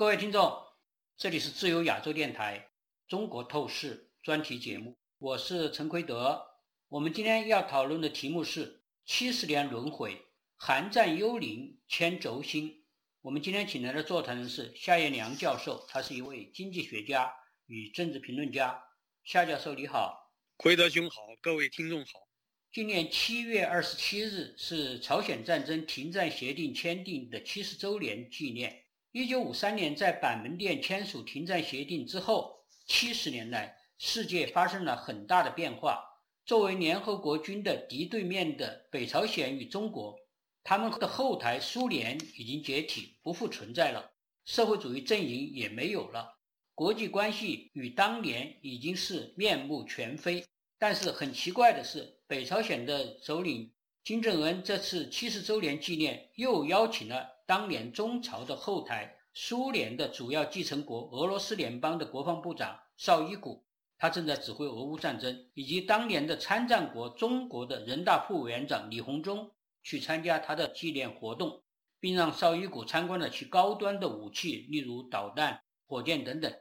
各位听众，这里是自由亚洲电台中国透视专题节目，我是陈奎德。我们今天要讨论的题目是七十年轮回，寒战幽灵牵轴心。我们今天请来的座谈人是夏彦良教授，他是一位经济学家与政治评论家。夏教授你好，奎德兄好，各位听众好。今年七月二十七日是朝鲜战争停战协定签订的七十周年纪念。一九五三年在板门店签署停战协定之后，七十年来世界发生了很大的变化。作为联合国军的敌对面的北朝鲜与中国，他们的后台苏联已经解体，不复存在了，社会主义阵营也没有了，国际关系与当年已经是面目全非。但是很奇怪的是，北朝鲜的首领金正恩这次七十周年纪念又邀请了。当年中朝的后台，苏联的主要继承国俄罗斯联邦的国防部长绍伊古，他正在指挥俄乌战争，以及当年的参战国中国的人大副委员长李鸿忠去参加他的纪念活动，并让绍伊古参观了其高端的武器，例如导弹、火箭等等。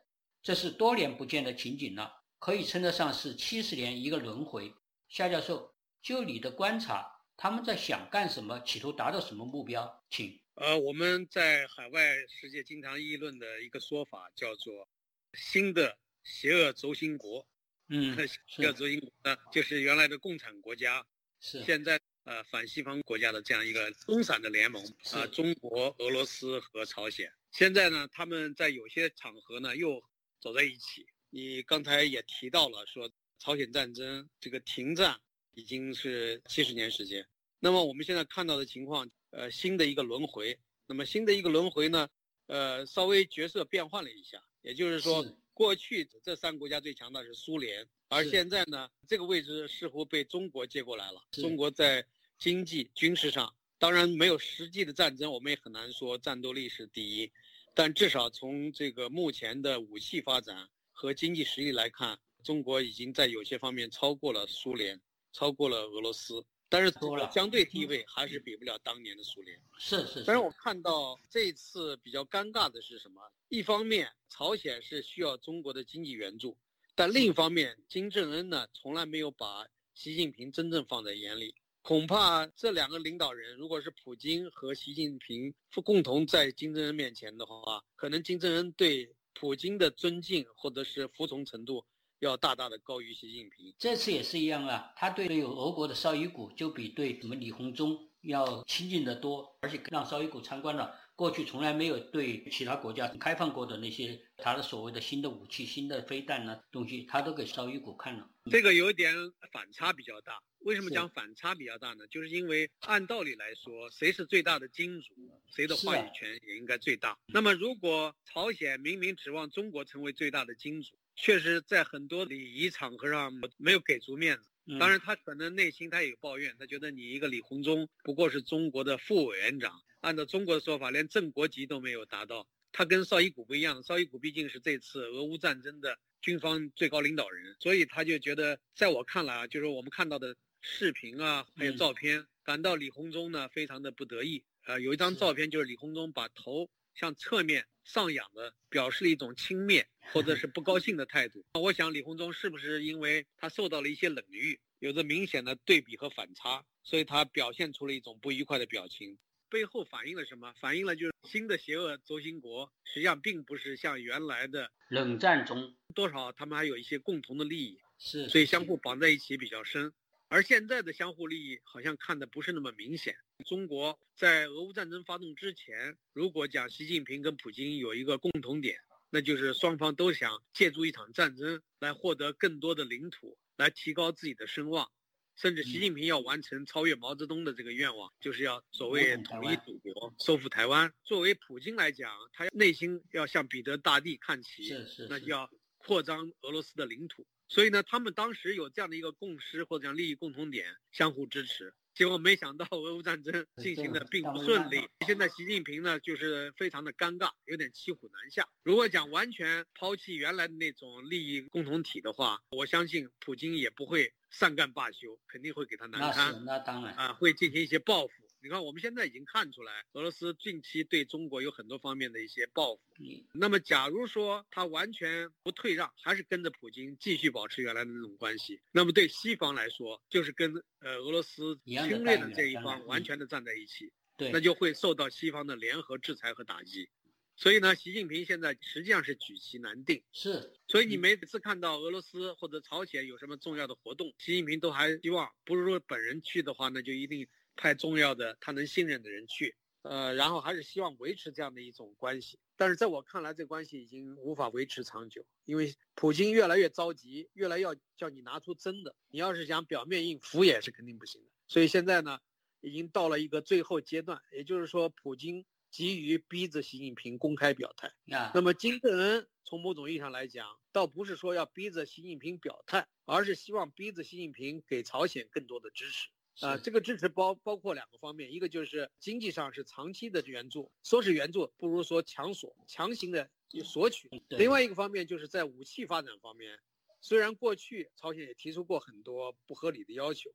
这是多年不见的情景了，可以称得上是七十年一个轮回。夏教授，就你的观察，他们在想干什么，企图达到什么目标？请。呃，我们在海外世界经常议论的一个说法叫做“新的邪恶轴心国 ”。嗯，邪恶轴心国呢，就是原来的共产国家，是现在呃反西方国家的这样一个松散的联盟啊，中国、俄罗斯和朝鲜。现在呢，他们在有些场合呢又走在一起。你刚才也提到了说，朝鲜战争这个停战已经是七十年时间。那么我们现在看到的情况。呃，新的一个轮回，那么新的一个轮回呢，呃，稍微角色变换了一下，也就是说，过去这三个国家最强大是苏联，而现在呢，这个位置似乎被中国接过来了。中国在经济、军事上，当然没有实际的战争，我们也很难说战斗力是第一，但至少从这个目前的武器发展和经济实力来看，中国已经在有些方面超过了苏联，超过了俄罗斯。但是相对地位还是比不了当年的苏联。是是。但是我看到这次比较尴尬的是什么？一方面，朝鲜是需要中国的经济援助，但另一方面，金正恩呢从来没有把习近平真正放在眼里。恐怕这两个领导人，如果是普京和习近平共同在金正恩面前的话，可能金正恩对普京的尊敬或者是服从程度。要大大的高于习近平，这次也是一样啊。他对有俄国的绍伊古就比对什么李鸿忠要亲近的多，而且让绍伊古参观了过去从来没有对其他国家开放过的那些他的所谓的新的武器、新的飞弹呢东西，他都给绍伊古看了。这个有一点反差比较大。为什么讲反差比较大呢？就是因为按道理来说，谁是最大的金主，谁的话语权也应该最大。那么如果朝鲜明明指望中国成为最大的金主，确实，在很多礼仪场合上没有给足面子。当然，他可能内心他也有抱怨，他觉得你一个李鸿忠不过是中国的副委员长，按照中国的说法，连正国级都没有达到。他跟绍伊古不一样，绍伊古毕竟是这次俄乌战争的军方最高领导人，所以他就觉得，在我看来啊，就是我们看到的视频啊，还有照片，感到李鸿忠呢非常的不得意。呃，有一张照片就是李鸿忠把头向侧面。上仰的表示了一种轻蔑或者是不高兴的态度。我想李鸿忠是不是因为他受到了一些冷遇，有着明显的对比和反差，所以他表现出了一种不愉快的表情。背后反映了什么？反映了就是新的邪恶轴心国实际上并不是像原来的冷战中，多少他们还有一些共同的利益，是，所以相互绑在一起比较深。而现在的相互利益好像看的不是那么明显。中国在俄乌战争发动之前，如果讲习近平跟普京有一个共同点，那就是双方都想借助一场战争来获得更多的领土，来提高自己的声望，甚至习近平要完成超越毛泽东的这个愿望，就是要所谓统一祖国、收复台湾。作为普京来讲，他内心要向彼得大帝看齐，那就要扩张俄罗斯的领土。所以呢，他们当时有这样的一个共识或者讲利益共同点，相互支持。结果没想到俄乌战争 进行的并不顺利。现在习近平呢，就是非常的尴尬，有点骑虎难下。如果讲完全抛弃原来的那种利益共同体的话，我相信普京也不会善干罢休，肯定会给他难堪。那当然啊，会进行一些报复。你看，我们现在已经看出来，俄罗斯近期对中国有很多方面的一些报复。嗯那么，假如说他完全不退让，还是跟着普京继续保持原来的那种关系，那么对西方来说，就是跟呃俄罗斯侵略的这一方完全的站在一起，对，那就会受到西方的联合制裁和打击。所以呢，习近平现在实际上是举棋难定。是所以你嗯每次看到俄罗斯或者朝鲜有什么重要的活动，习近平都还希望，不是说本人去的话，那就一定派重要的他能信任的人去，呃，然后还是希望维持这样的一种关系。但是在我看来，这关系已经无法维持长久，因为普京越来越着急，越来要叫你拿出真的，你要是想表面应付也是肯定不行的。所以现在呢，已经到了一个最后阶段，也就是说，普京急于逼着习近平公开表态。啊，那么金正恩从某种意义上来讲，倒不是说要逼着习近平表态，而是希望逼着习近平给朝鲜更多的支持。啊、是这个支持包包括两个方面，一个就是经济上是长期的援助，说是援助不如说强索，强行的索取。另外一个方面就是在武器发展方面，虽然过去朝鲜也提出过很多不合理的要求，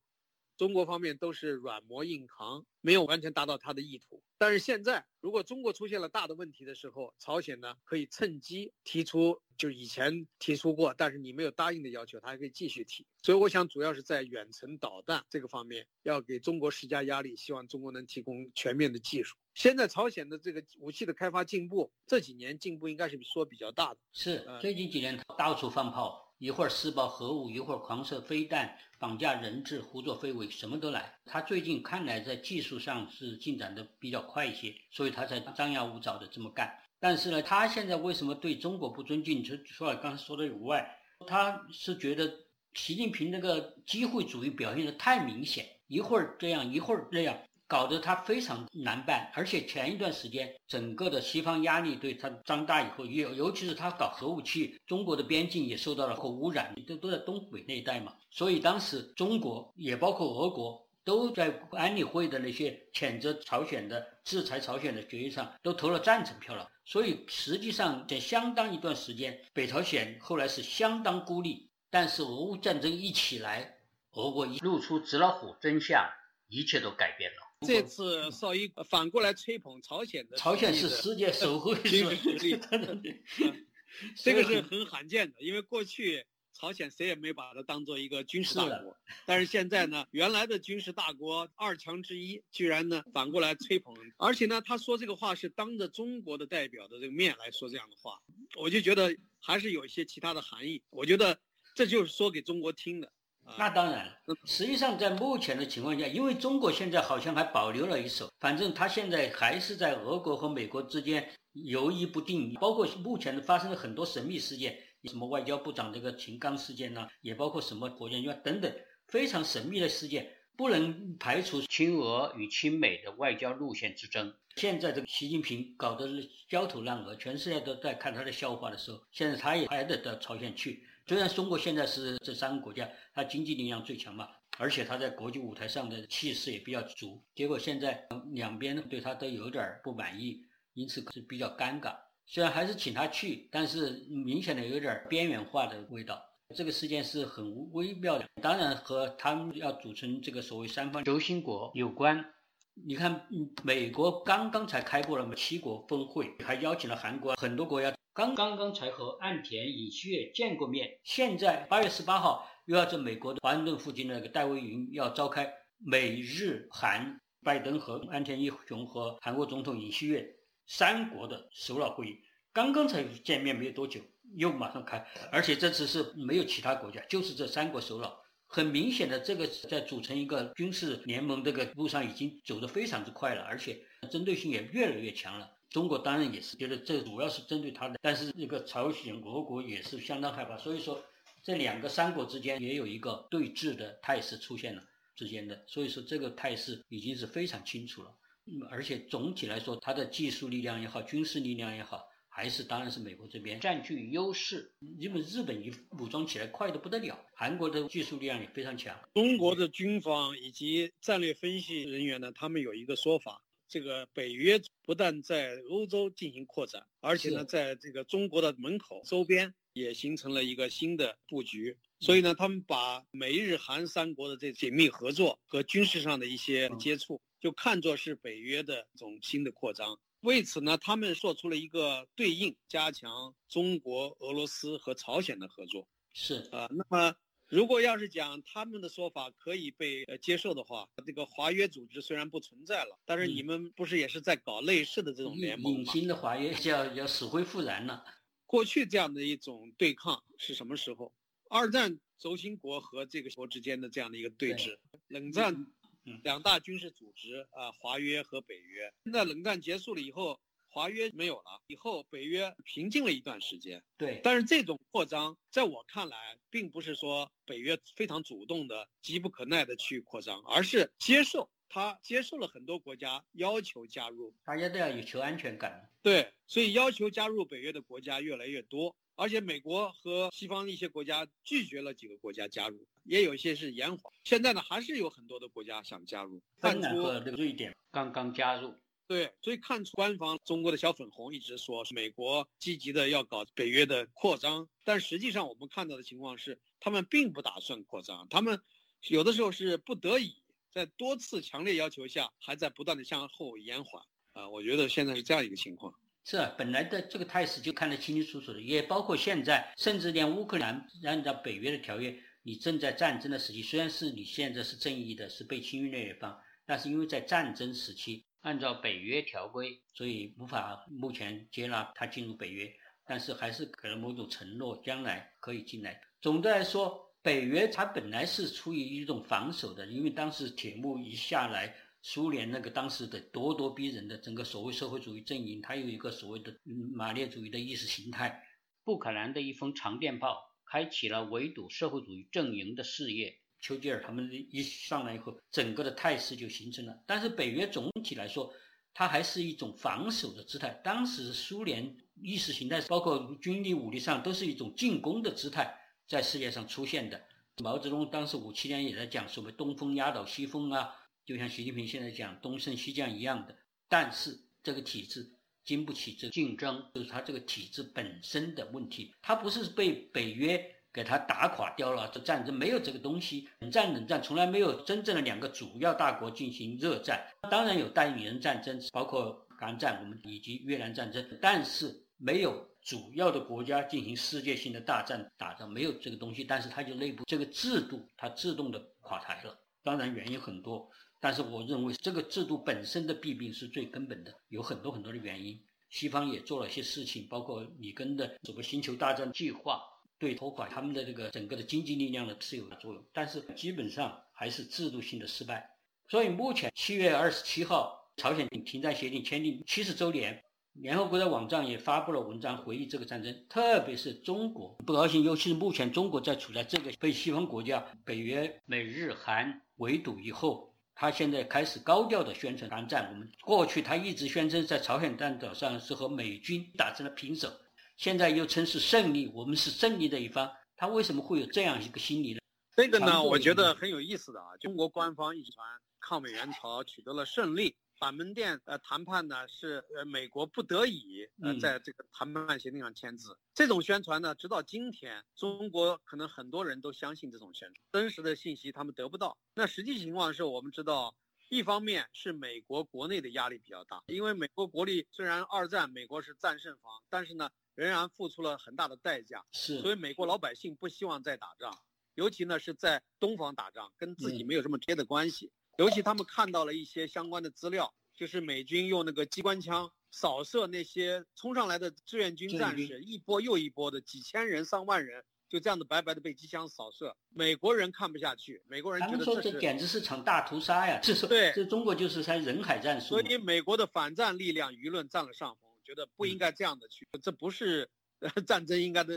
中国方面都是软磨硬扛，没有完全达到他的意图。但是现在，如果中国出现了大的问题的时候，朝鲜呢可以趁机提出，就以前提出过，但是你没有答应的要求，他还可以继续提。所以我想，主要是在远程导弹这个方面，要给中国施加压力，希望中国能提供全面的技术。现在朝鲜的这个武器的开发进步，这几年进步应该是说比较大的。是嗯最近几年到处放炮，一会儿试爆核武，一会儿狂射飞弹，绑架人质，胡作非为，什么都来。他最近看来在技术上是进展的比较快一些，所以他才张牙舞爪的这么干。但是呢，他现在为什么对中国不尊敬？除除了刚才说的以外，他是觉得习近平那个机会主义表现的太明显，一会儿这样，一会儿那样。搞得他非常难办，而且前一段时间整个的西方压力对他张大以后，尤尤其是他搞核武器，中国的边境也受到了核污染，都都在东北那一带嘛，所以当时中国也包括俄国都在安理会的那些谴责朝鲜的、制裁朝鲜的决议上都投了赞成票了，所以实际上在相当一段时间，北朝鲜后来是相当孤立，但是俄乌战争一起来，俄国一露出纸老虎真相，一切都改变了。这次绍一反过来吹捧朝鲜的，朝鲜是世界首富，军事实力 嗯 这个是很罕见的，因为过去朝鲜谁也没把它当做一个军事大国，但是现在呢，原来的军事大国二强之一，居然呢反过来吹捧，而且呢，他说这个话是当着中国的代表的这个面来说这样的话，我就觉得还是有一些其他的含义。我觉得这就是说给中国听的。那当然，实际上在目前的情况下，因为中国现在好像还保留了一手，反正他现在还是在俄国和美国之间犹疑不定，包括目前发生了很多神秘事件，什么外交部长这个秦刚事件呢、也包括什么国家院等等非常神秘的事件，不能排除亲俄与亲美的外交路线之争。现在这个习近平搞得焦头烂额，全世界都在看他的笑话的时候，现在他也还得到朝鲜去。虽然中国现在是这三个国家，它经济力量最强嘛，而且它在国际舞台上的气势也比较足。结果现在两边对它都有点不满意，因此是比较尴尬。虽然还是请他去，但是明显的有点边缘化的味道。这个事件是很微妙的，当然和他们要组成这个所谓三方轴心国有关。你看，美国刚刚才开过了七国峰会，还邀请了韩国很多国家。刚刚刚才和岸田、尹锡悦见过面，现在八月十八号又要在美国的华盛顿附近的那个戴维营要召开美日韩拜登和岸田一雄和韩国总统尹锡悦三国的首脑会议，刚刚才见面没有多久，又马上开，而且这次是没有其他国家，就是这三国首脑。很明显的，这个在组成一个军事联盟这个路上已经走得非常之快了，而且针对性也越来越强了。中国当然也是觉得这主要是针对他的，但是这个朝鲜、俄国也是相当害怕，所以说这两个三国之间也有一个对峙的态势出现了之间的，所以说这个态势已经是非常清楚了。嗯，而且总体来说，它的技术力量也好，军事力量也好，还是当然是美国这边占据优势。因为日本一武装起来快得不得了，韩国的技术力量也非常强。中国的军方以及战略分析人员呢，他们有一个说法。这个北约不但在欧洲进行扩展，而且呢，在这个中国的门口周边也形成了一个新的布局。所以呢，他们把美日韩三国的这紧密合作和军事上的一些接触，就看作是北约的一种新的扩张。为此呢，他们做出了一个对应，加强中国、俄罗斯和朝鲜的合作。是啊，那么如果要是讲他们的说法可以被接受的话，这个华约组织虽然不存在了，但是你们不是也是在搞类似的这种联盟吗？隐形的华约要要死灰复燃了。过去这样的一种对抗是什么时候？二战轴心国和这个国之间的这样的一个对峙，冷战两大军事组织啊，华约和北约。现在冷战结束了以后。华约没有了以后，北约平静了一段时间。对，但是这种扩张，在我看来，并不是说北约非常主动的、急不可耐的去扩张，而是接受他接受了很多国家要求加入，大家都要有求安全感。对，所以要求加入北约的国家越来越多，而且美国和西方一些国家拒绝了几个国家加入，也有一些是延缓。现在呢，还是有很多的国家想加入。芬兰和瑞典刚刚加入。对，所以看出官方中国的小粉红一直说美国积极的要搞北约的扩张，但实际上我们看到的情况是，他们并不打算扩张，他们有的时候是不得已，在多次强烈要求下，还在不断的向后延缓。啊，我觉得现在是这样一个情况。是啊，本来的这个态势就看得清清楚楚的，也包括现在，甚至连乌克兰按照北约的条约，你正在战争的时期，虽然是你现在是正义的，是被侵略一方，但是因为在战争时期。按照北约条规，所以无法目前接纳他进入北约，但是还是给了某种承诺，将来可以进来。总的来说，北约它本来是出于一种防守的，因为当时铁幕一下来，苏联那个当时的咄咄逼人的整个所谓社会主义阵营，它有一个所谓的马列主义的意识形态。布克兰的一封长电报，开启了围堵社会主义阵营的事业。丘吉尔他们一上来以后，整个的态势就形成了。但是北约总体来说，它还是一种防守的姿态。当时苏联意识形态，包括军力武力上，都是一种进攻的姿态，在世界上出现的。毛泽东当时五七年也在讲所谓“东风压倒西风”啊，就像习近平现在讲“东升西降”一样的。但是这个体制经不起这竞争，就是它这个体制本身的问题。它不是被北约。给他打垮掉了，这战争没有这个东西。冷战，冷战从来没有真正的两个主要大国进行热战，当然有代理人战争，包括韩战，我们以及越南战争，但是没有主要的国家进行世界性的大战打仗，没有这个东西。但是它就内部这个制度，它自动的垮台了。当然原因很多，但是我认为这个制度本身的弊病是最根本的，有很多很多的原因。西方也做了些事情，包括里根的什么星球大战计划。对拖垮他们的这个整个的经济力量的是有作用，但是基本上还是制度性的失败。所以目前七月二十七号，朝鲜停战协定签订七十周年，联合国的网站也发布了文章回忆这个战争，特别是中国不高兴，尤其是目前中国在处在这个被西方国家北约、美日韩围堵以后，他现在开始高调的宣传韩战。我们过去他一直宣称在朝鲜半岛上是和美军打成了平手。现在又称是胜利，我们是胜利的一方，他为什么会有这样一个心理呢？这个呢，我觉得很有意思的啊。中国官方一传抗美援朝取得了胜利，板门店呃谈判呢是呃美国不得已呃在这个谈判协定上签字。这种宣传呢，直到今天，中国可能很多人都相信这种宣传，真实的信息他们得不到。那实际情况是我们知道，一方面是美国国内的压力比较大，因为美国国力虽然二战美国是战胜方，但是呢。仍然付出了很大的代价，是，所以美国老百姓不希望再打仗，尤其呢是在东方打仗，跟自己没有什么直接的关系。尤其他们看到了一些相关的资料，就是美军用那个机关枪扫射那些冲上来的志愿军战士，一波又一波的几千人、上万人，就这样的白白的被机枪扫射。美国人看不下去，美国人觉得这简直是场大屠杀呀！这是对，这中国就是才人海战术。所以美国的反战力量舆论占了上风。觉得不应该这样的去，这不是 战争应该的，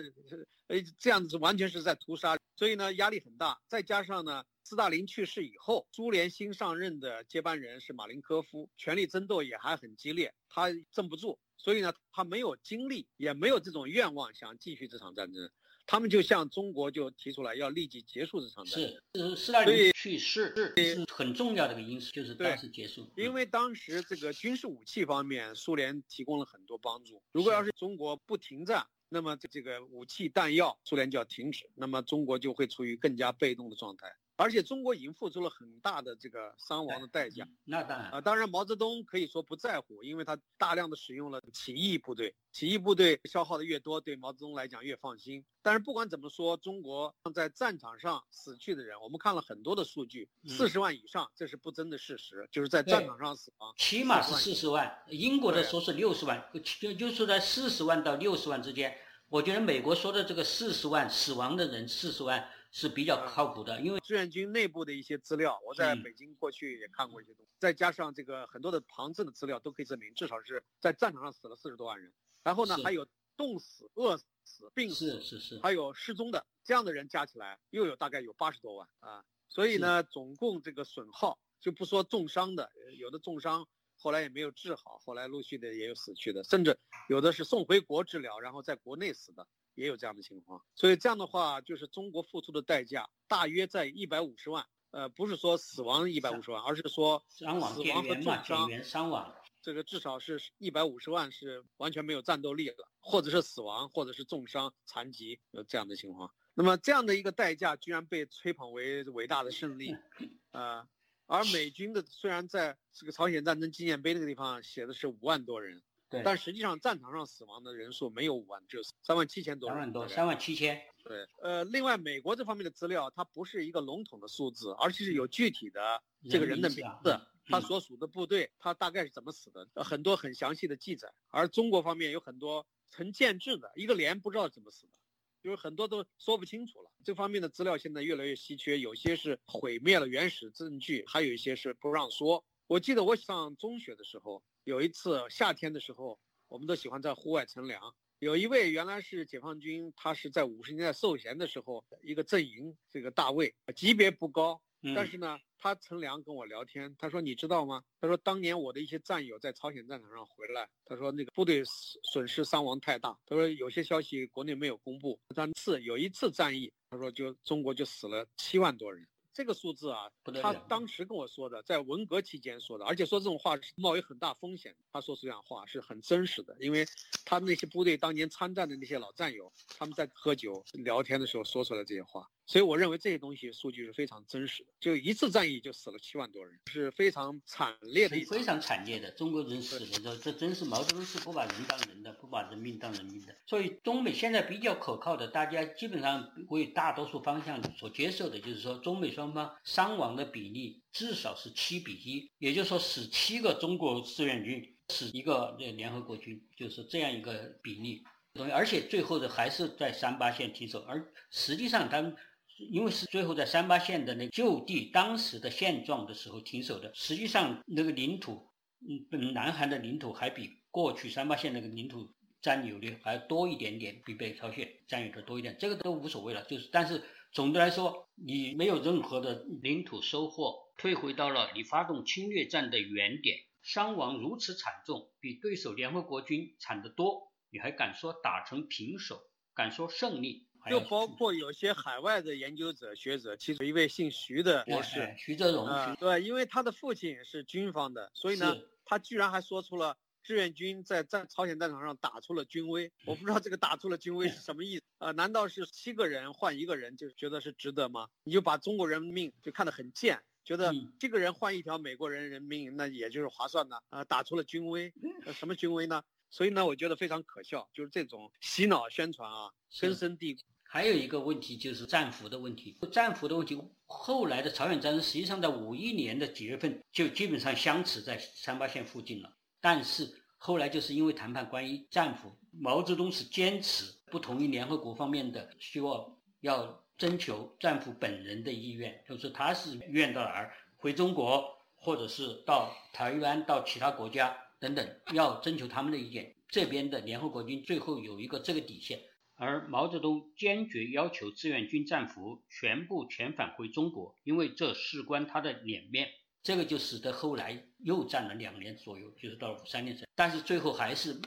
呃，这样子完全是在屠杀，所以呢压力很大。再加上呢，斯大林去世以后，苏联新上任的接班人是马林科夫，权力争斗也还很激烈，他镇不住，所以呢他没有精力，也没有这种愿望想继续这场战争。他们就向中国就提出来要立即结束这场战争。是，是斯大林去世是很重要的一个因素，就是当时结束。因为当时这个军事武器方面，苏联提供了很多帮助。如果要是中国不停战，那么这个武器弹药，苏联就要停止，那么中国就会处于更加被动的状态。而且中国已经付出了很大的这个伤亡的代价。那当然啊，当然毛泽东可以说不在乎，因为他大量的使用了起义部队，起义部队消耗的越多，对毛泽东来讲越放心。但是不管怎么说，中国在战场上死去的人，我们看了很多的数据，四十万以上，这是不争的事实，就是在战场上死亡，起码是四十万。英国的说是六十万，就就是在四十万到六十万之间。我觉得美国说的这个四十万死亡的人四十万。是比较靠谱的，因为志愿军内部的一些资料，我在北京过去也看过一些东西，再加上这个很多的旁证的资料，都可以证明，至少是在战场上死了四十多万人。然后呢，还有冻死、饿死、病死，是是是，还有失踪的，这样的人加起来又有大概有八十多万啊。所以呢，总共这个损耗就不说重伤的，有的重伤后来也没有治好，后来陆续的也有死去的，甚至有的是送回国治疗，然后在国内死的。也有这样的情况，所以这样的话，就是中国付出的代价大约在一百五十万。呃，不是说死亡一百五十万，而是说、死亡和重伤、伤亡，这个至少是一百五十万是完全没有战斗力了，或者是死亡，或者是重伤、残疾，有这样的情况。那么这样的一个代价，居然被吹捧为伟大的胜利，呃，而美军的虽然在这个朝鲜战争纪念碑那个地方写的是五万多人。对，但实际上战场上死亡的人数没有五万，只有三万七千多。三万多，三万七千。对，呃，另外美国这方面的资料，它不是一个笼统的数字，而且是有具体的这个人的名字，他所属的部队，他大概是怎么死的，很多很详细的记载。而中国方面有很多成建制的，一个连不知道怎么死的，就是很多都说不清楚了。这方面的资料现在越来越稀缺，有些是毁灭了原始证据，还有一些是不让说。我记得我上中学的时候。有一次夏天的时候，我们都喜欢在户外乘凉。有一位原来是解放军，他是在五十年代授衔的时候一个阵营，这个大尉，级别不高，但是呢，他乘凉跟我聊天，他说：“你知道吗？他说当年我的一些战友在朝鲜战场上回来，他说那个部队损失伤亡太大，他说有些消息国内没有公布，但次有一次战役，他说就中国就死了七万多人。”这个数字啊，他当时跟我说的，在文革期间说的，而且说这种话是冒有很大风险。他说出这样话是很真实的，因为他那些部队当年参战的那些老战友，他们在喝酒聊天的时候说出来这些话。所以我认为这些东西数据是非常真实的。就一次战役就死了七万多人，是非常惨烈的。非常惨烈的，中国人死的这这真是毛泽东是不把人当人的，不把人命当人命的。所以中美现在比较可靠的，大家基本上为大多数方向所接受的，就是说中美双方伤亡的比例至少是七比一，也就是说死七个中国志愿军，死一个联合国军，就是这样一个比例。而且最后的还是在三八线停手，而实际上他们。因为是最后在三八线的那就地当时的现状的时候停手的，实际上那个领土，嗯，南韩的领土还比过去三八线那个领土占有的还多一点点，比北朝鲜占有的多一点，这个都无所谓了。就是，但是总的来说，你没有任何的领土收获，退回到了你发动侵略战的原点，伤亡如此惨重，比对手联合国军惨得多，你还敢说打成平手，敢说胜利？就包括有些海外的研究者学者，其中一位姓徐的博士，徐泽荣，对，因为他的父亲是军方的，所以呢，他居然还说出了志愿军在战朝鲜战场上打出了军威。我不知道这个打出了军威是什么意思啊？难道是七个人换一个人就觉得是值得吗？你就把中国人命就看得很贱，觉得这个人换一条美国人人命那也就是划算的啊？打出了军威，什么军威呢？所以呢，我觉得非常可笑，就是这种洗脑宣传啊，根深蒂固。还有一个问题就是战俘的问题，战俘的问题，后来的朝鲜战争实际上在五一年的几月份就基本上相持在三八线附近了。但是后来就是因为谈判关于战俘，毛泽东是坚持不同意联合国方面的，希望要征求战俘本人的意愿，就是他是愿到哪儿回中国，或者是到台湾、到其他国家等等，要征求他们的意见。这边的联合国军最后有一个这个底线。而毛泽东坚决要求志愿军战俘全部遣返回中国，因为这事关他的脸面。这个就使得后来又战了两年左右，就是到了五三年时，但是最后还是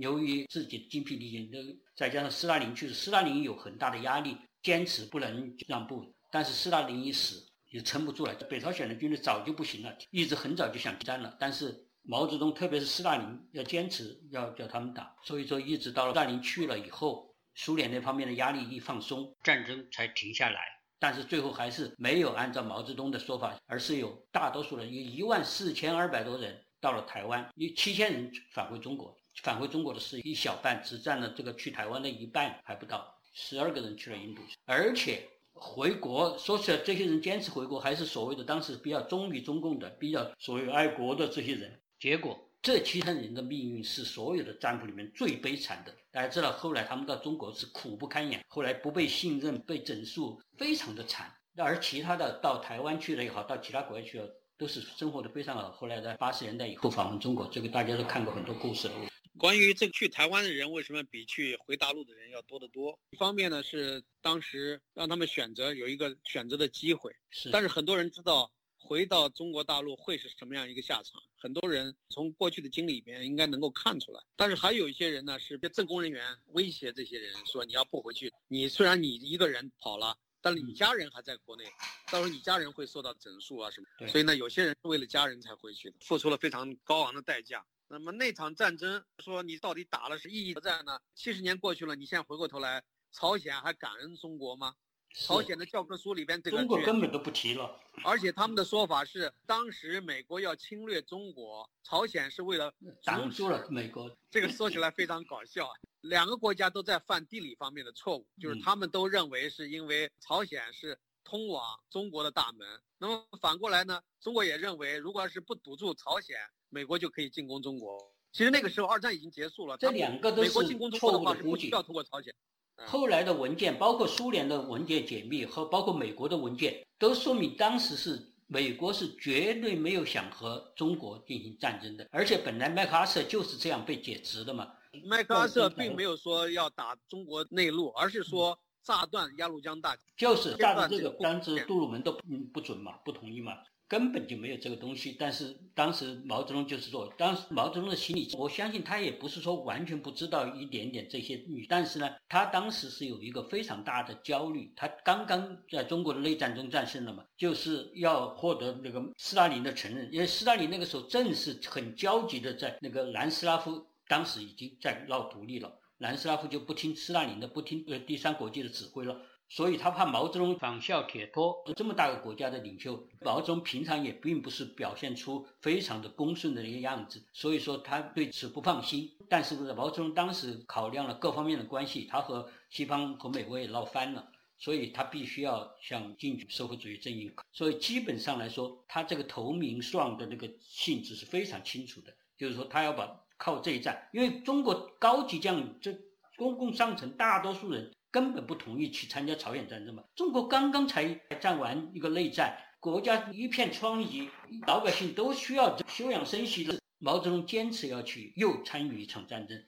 由于自己精疲力尽，再加上斯大林去世，斯大林有很大的压力，坚持不能让步。但是斯大林一死，也撑不住了。北朝鲜的军队早就不行了，一直很早就想战了，但是毛泽东特别是斯大林要坚持要叫他们打，所以说一直到了斯大林去了以后，苏联那方面的压力一放松，战争才停下来。但是最后还是没有按照毛泽东的说法，而是有大多数人有一万四千二百多人到了台湾，有七千人返回中国。返回中国的是一小半，只占了这个去台湾的一半还不到，十二个人去了印度，而且回国说起来，这些人坚持回国，还是所谓的当时比较忠于中共的、比较所谓爱国的这些人。结果这七千人的命运是所有的占卜里面最悲惨的。大家知道，后来他们到中国是苦不堪言，后来不被信任、被整肃，非常的惨。而其他的到台湾去了也好，到其他国家去了，都是生活的非常好。后来在八十年代以后访问中国，这个大家都看过很多故事了。关于这个去台湾的人为什么比去回大陆的人要多得多？一方面呢是当时让他们选择有一个选择的机会，是。但是很多人知道回到中国大陆会是什么样一个下场，很多人从过去的经历里边应该能够看出来。但是还有一些人呢是被政工人员威胁这些人说你要不回去，你虽然你一个人跑了，但是你家人还在国内，到时候你家人会受到整肃啊什么。所以呢，有些人是为了家人才回去的，付出了非常高昂的代价。那么那场战争，说你到底打了是意义何在呢？七十年过去了，你现在回过头来，朝鲜还感恩中国吗？朝鲜的教科书里边这个中国根本都不提了。而且他们的说法是，当时美国要侵略中国，朝鲜是为了挡住了美国。这个说起来非常搞笑，两个国家都在犯地理方面的错误，就是他们都认为是因为朝鲜是通往中国的大门。那么反过来呢，中国也认为，如果要是不堵住朝鲜。美国就可以进攻中国。其实那个时候二战已经结束了，这两个都是错误的估计。要通过朝鲜。后来的文件，包括苏联的文件解密和包括美国的文件，都说明当时是美国是绝对没有想和中国进行战争的。而且本来麦克阿瑟就是这样被解职的嘛。麦克阿瑟并没有说要打中国内陆，而是说炸断鸭绿江大桥。就是炸断这个，当时杜鲁门都不不准嘛，不同意嘛。根本就没有这个东西，但是当时毛泽东就是说，当时毛泽东的心里，我相信他也不是说完全不知道一点点这些，但是呢，他当时是有一个非常大的焦虑，他刚刚在中国的内战中战胜了嘛，就是要获得那个斯大林的承认，因为斯大林那个时候正是很焦急的在那个南斯拉夫，当时已经在闹独立了，南斯拉夫就不听斯大林的，不听呃第三国际的指挥了。所以他怕毛泽东仿效铁托，这么大个国家的领袖，毛泽东平常也并不是表现出非常的恭顺的一个样子，所以说他对此不放心。但是毛泽东当时考量了各方面的关系，他和西方和美国也闹翻了，所以他必须要想进军社会主义阵营。所以基本上来说，他这个投名状的那个性质是非常清楚的，就是说他要把靠这一战，因为中国高级将这公共上层大多数人。根本不同意去参加朝鲜战争嘛？中国刚刚才战完一个内战，国家一片疮痍，老百姓都需要休养生息的。毛泽东坚持要去又参与一场战争，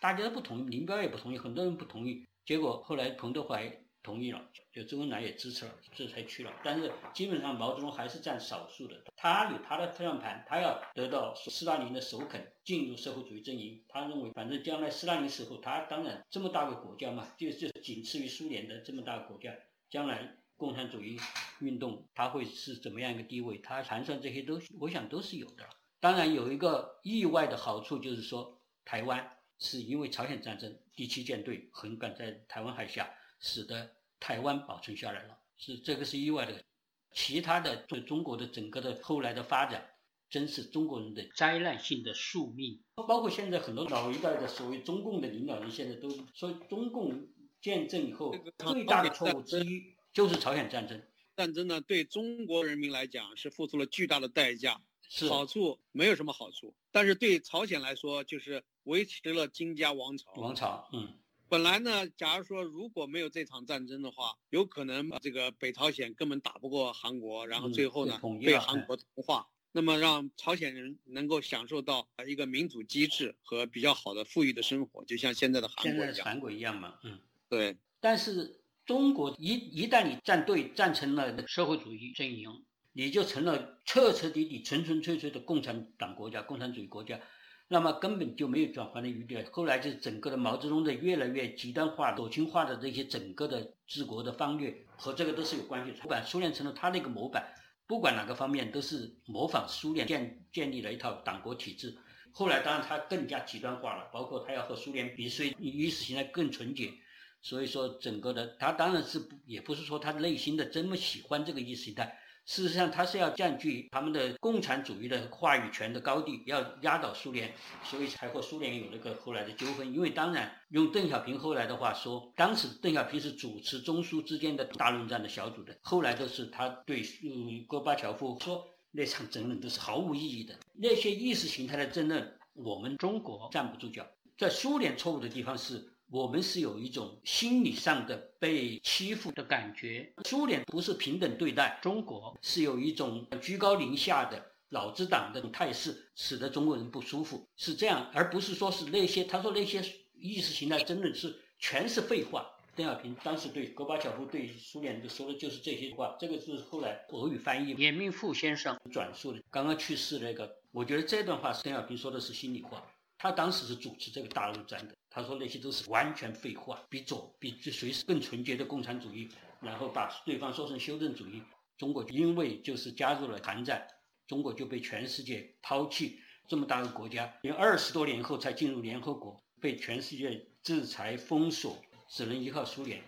大家都不同意，林彪也不同意，很多人不同意。结果后来彭德怀同意了。就周恩来也支持了，这才去了。但是基本上毛泽东还是占少数的，他有他的方向盘，他要得到斯大林的首肯，进入社会主义阵营。他认为，反正将来斯大林死后，他当然这么大个国家嘛，就就仅次于苏联的这么大个国家，将来共产主义运动他会是怎么样一个地位？他盘算这些都，我想都是有的。当然有一个意外的好处，就是说台湾是因为朝鲜战争第七舰队横赶在台湾海峡，使得。台湾保存下来了，是这个是意外的，其他的对中国的整个的后来的发展，真是中国人的灾难性的宿命。包括现在很多老一代的所谓中共的领导人，现在都说中共建政以后最大的错误之一就是朝鲜战争。战争呢，对中国人民来讲是付出了巨大的代价，是好处没有什么好处，但是对朝鲜来说就是维持了金家王朝。王朝，嗯。本来呢，假如说如果没有这场战争的话，有可能这个北朝鲜根本打不过韩国，然后最后呢被韩国同化，那么让朝鲜人能够享受到一个民主机制和比较好的富裕的生活，就像现在的韩国一样。韩国一样嘛，嗯，对。但是中国一一旦你站队站成了社会主义阵营，你就成了彻彻底底、纯纯粹粹的共产党国家、共产主义国家。那么根本就没有转换的余地。后来就整个的毛泽东的越来越极端化、左倾化的这些整个的治国的方略和这个都是有关系。不管苏联成了他那个模板，不管哪个方面都是模仿苏联建建立了一套党国体制。后来当然他更加极端化了，包括他要和苏联比谁意识形态更纯洁。所以说整个的他当然是也不是说他内心的这么喜欢这个意识形态。事实上，他是要占据他们的共产主义的话语权的高地，要压倒苏联，所以才和苏联有那个后来的纠纷。因为当然，用邓小平后来的话说，当时邓小平是主持中苏之间的大论战的小组的，后来都是他对嗯戈巴乔夫说那场争论都是毫无意义的，那些意识形态的争论，我们中国站不住脚。在苏联错误的地方是。我们是有一种心理上的被欺负的感觉。苏联不是平等对待中国，是有一种居高临下的老子党的态势，使得中国人不舒服，是这样，而不是说是那些他说那些意识形态争论是全是废话。邓小平当时对戈巴乔夫对苏联就说的就是这些话，这个是后来俄语翻译严明富先生转述的，刚刚去世那个，我觉得这段话是邓小平说的是心里话，他当时是主持这个大陆战的。他说那些都是完全废话，比左比谁是更纯洁的共产主义，然后把对方说成修正主义。中国因为就是加入了韩战，中国就被全世界抛弃。这么大个国家，因为二十多年后才进入联合国，被全世界制裁封锁，只能依靠苏联。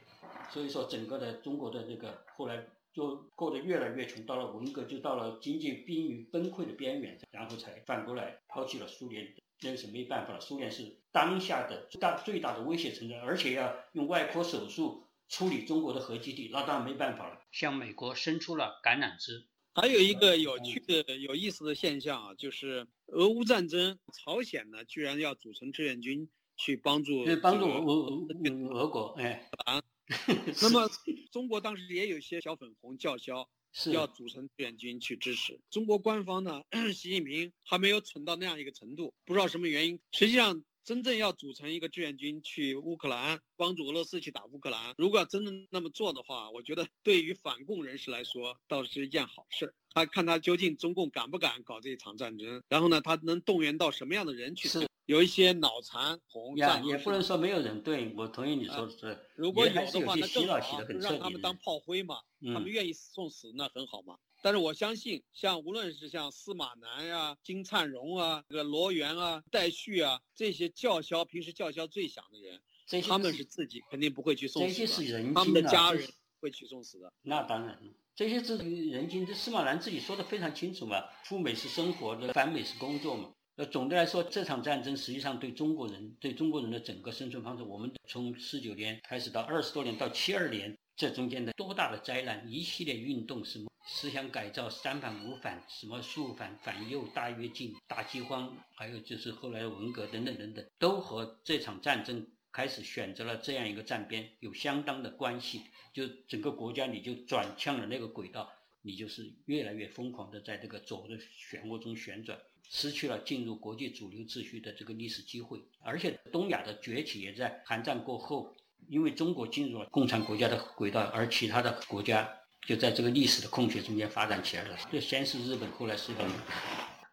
所以说，整个的中国的这个后来就过得越来越穷，到了文革就到了经济濒于崩溃的边缘，然后才反过来抛弃了苏联。那是没办法了，苏联是当下的大最大的威胁存在，而且要用外科手术处理中国的核基地，那当然没办法了。向美国伸出了橄榄枝。还有一个有趣的、有意思的现象啊，就是俄乌战争，朝鲜呢居然要组成志愿军去帮助，帮助俄俄俄国，哎啊。那么中国当时也有一些小粉红叫嚣。是要组成志愿军去支持中国官方呢？习近平还没有蠢到那样一个程度，不知道什么原因。实际上，真正要组成一个志愿军去乌克兰帮助俄罗斯去打乌克兰，如果要真的那么做的话，我觉得对于反共人士来说倒是一件好事。他看他究竟中共敢不敢搞这一场战争，然后呢，他能动员到什么样的人去？是。有一些脑残红呀，也不能说没有人对我同意你说的是，如果有的话，那更好，让他们当炮灰嘛，他们愿意送死那很好嘛。但是我相信，像无论是像司马南呀、金灿荣啊、这个罗源啊、戴旭啊这些叫嚣平时叫嚣最响的人，他们是自己肯定不会去送死的，这些是人他们的家人会去送死的。那当然了，这些是人精，这司马南自己说的非常清楚嘛，赴美是生活的，反美是工作嘛。呃，总的来说，这场战争实际上对中国人、对中国人的整个生存方式，我们从四九年开始到二十多年到七二年，这中间的多大的灾难，一系列运动，什么思想改造、三反五反、什么肃反、反右、大跃进、大饥荒，还有就是后来的文革等等等等，都和这场战争开始选择了这样一个站边有相当的关系。就整个国家你就转向了那个轨道，你就是越来越疯狂的在这个左的漩涡中旋转。失去了进入国际主流秩序的这个历史机会，而且东亚的崛起也在韩战过后，因为中国进入了共产国家的轨道，而其他的国家就在这个历史的空缺中间发展起来了。就先是日本，后来是日本，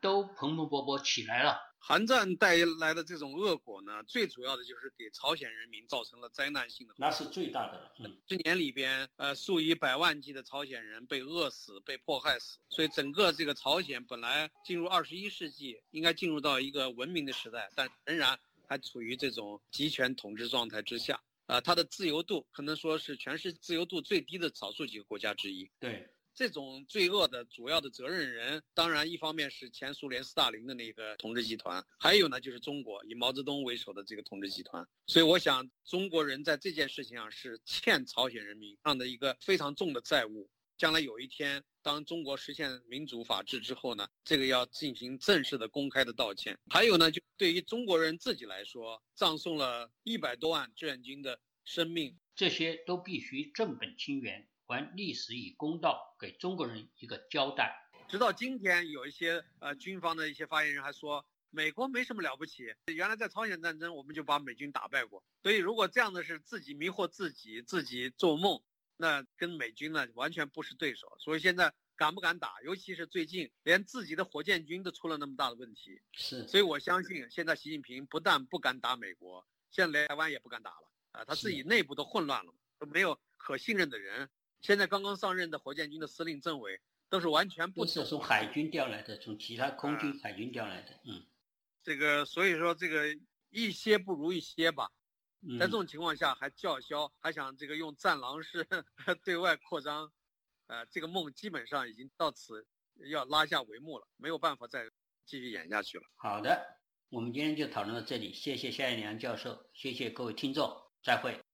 都蓬蓬勃勃起来了。韩战带来的这种恶果呢，最主要的就是给朝鲜人民造成了灾难性的，那是最大的。嗯，这年里边，呃，数以百万计的朝鲜人被饿死、被迫害死，所以整个这个朝鲜本来进入二十一世纪，应该进入到一个文明的时代，但仍然还处于这种集权统治状态之下。啊，它的自由度可能说是全世界自由度最低的少数几个国家之一。对。这种罪恶的主要的责任人，当然一方面是前苏联斯大林的那个统治集团，还有呢就是中国以毛泽东为首的这个统治集团。所以我想，中国人在这件事情上是欠朝鲜人民这样的一个非常重的债务。将来有一天，当中国实现民主法治之后呢，这个要进行正式的公开的道歉。还有呢，就对于中国人自己来说，葬送了一百多万志愿军的生命，这些都必须正本清源。还历史以公道，给中国人一个交代。直到今天，有一些呃军方的一些发言人还说，美国没什么了不起。原来在朝鲜战争，我们就把美军打败过。所以如果这样的是自己迷惑自己，自己做梦，那跟美军呢完全不是对手。所以现在敢不敢打？尤其是最近连自己的火箭军都出了那么大的问题。是。所以我相信，现在习近平不但不敢打美国，现在连台湾也不敢打了。啊，他自己内部都混乱了，都没有可信任的人。现在刚刚上任的火箭军的司令政委都是完全不是从海军调来的，从其他空军、海军调来的。嗯，这个所以说这个一些不如一些吧。在这种情况下还叫嚣，还想这个用战狼式 对外扩张，呃，这个梦基本上已经到此要拉下帷幕了，没有办法再继续演下去了。好的，我们今天就讨论到这里，谢谢夏一良教授，谢谢各位听众，再会。